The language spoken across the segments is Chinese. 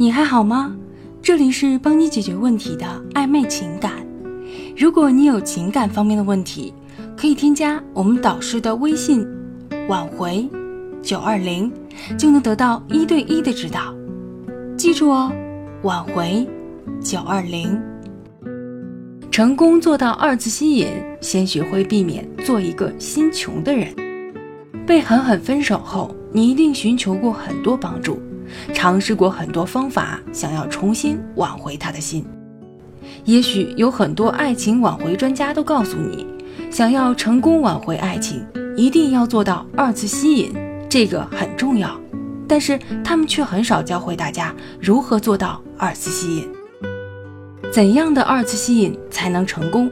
你还好吗？这里是帮你解决问题的暧昧情感。如果你有情感方面的问题，可以添加我们导师的微信“挽回九二零”，就能得到一对一的指导。记住哦，“挽回九二零”。成功做到二次吸引，先学会避免做一个心穷的人。被狠狠分手后，你一定寻求过很多帮助。尝试过很多方法，想要重新挽回他的心。也许有很多爱情挽回专家都告诉你，想要成功挽回爱情，一定要做到二次吸引，这个很重要。但是他们却很少教会大家如何做到二次吸引。怎样的二次吸引才能成功？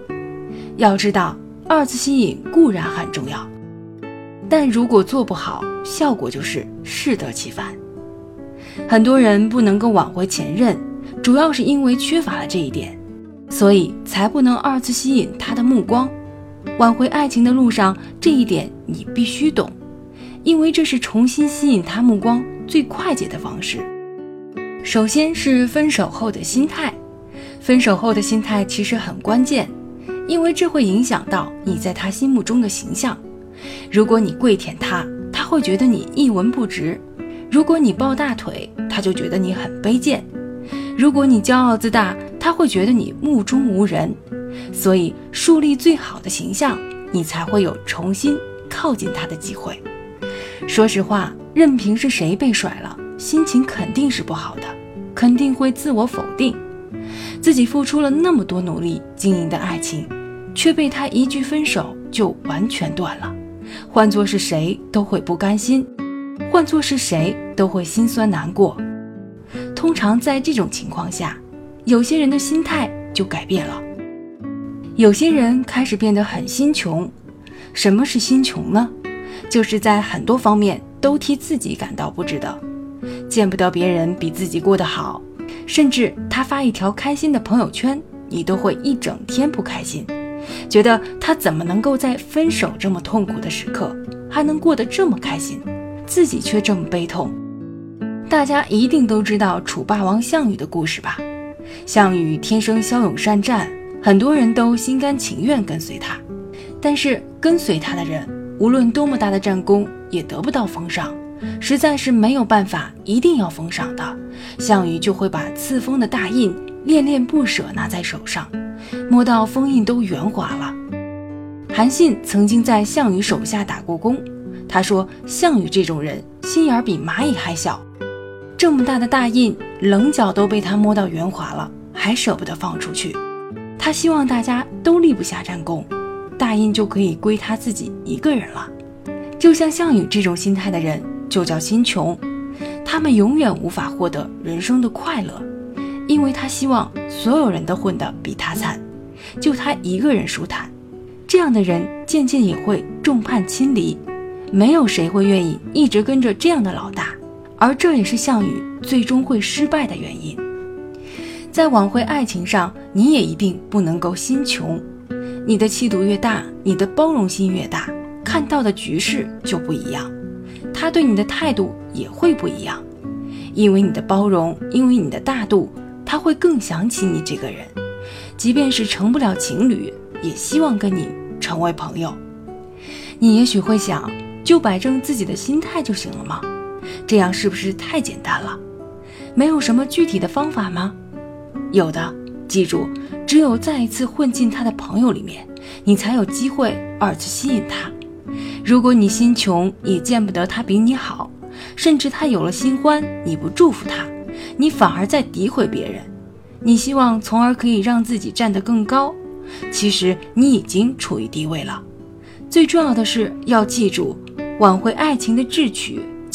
要知道，二次吸引固然很重要，但如果做不好，效果就是适得其反。很多人不能够挽回前任，主要是因为缺乏了这一点，所以才不能二次吸引他的目光。挽回爱情的路上，这一点你必须懂，因为这是重新吸引他目光最快捷的方式。首先是分手后的心态，分手后的心态其实很关键，因为这会影响到你在他心目中的形象。如果你跪舔他，他会觉得你一文不值。如果你抱大腿，他就觉得你很卑贱；如果你骄傲自大，他会觉得你目中无人。所以，树立最好的形象，你才会有重新靠近他的机会。说实话，任凭是谁被甩了，心情肯定是不好的，肯定会自我否定。自己付出了那么多努力经营的爱情，却被他一句分手就完全断了，换做是谁都会不甘心。换做是谁都会心酸难过。通常在这种情况下，有些人的心态就改变了，有些人开始变得很心穷。什么是心穷呢？就是在很多方面都替自己感到不值得，见不得别人比自己过得好，甚至他发一条开心的朋友圈，你都会一整天不开心，觉得他怎么能够在分手这么痛苦的时刻还能过得这么开心？自己却这么悲痛，大家一定都知道楚霸王项羽的故事吧？项羽天生骁勇善战，很多人都心甘情愿跟随他。但是跟随他的人，无论多么大的战功，也得不到封赏，实在是没有办法一定要封赏的。项羽就会把赐封的大印恋恋不舍拿在手上，摸到封印都圆滑了。韩信曾经在项羽手下打过工。他说：“项羽这种人心眼比蚂蚁还小，这么大的大印，棱角都被他摸到圆滑了，还舍不得放出去。他希望大家都立不下战功，大印就可以归他自己一个人了。就像项羽这种心态的人，就叫心穷。他们永远无法获得人生的快乐，因为他希望所有人都混得比他惨，就他一个人舒坦。这样的人渐渐也会众叛亲离。”没有谁会愿意一直跟着这样的老大，而这也是项羽最终会失败的原因。在挽回爱情上，你也一定不能够心穷。你的气度越大，你的包容心越大，看到的局势就不一样，他对你的态度也会不一样。因为你的包容，因为你的大度，他会更想起你这个人，即便是成不了情侣，也希望跟你成为朋友。你也许会想。就摆正自己的心态就行了吗？这样是不是太简单了？没有什么具体的方法吗？有的，记住，只有再一次混进他的朋友里面，你才有机会二次吸引他。如果你心穷，也见不得他比你好，甚至他有了新欢，你不祝福他，你反而在诋毁别人。你希望从而可以让自己站得更高，其实你已经处于低位了。最重要的是要记住。挽回爱情的智取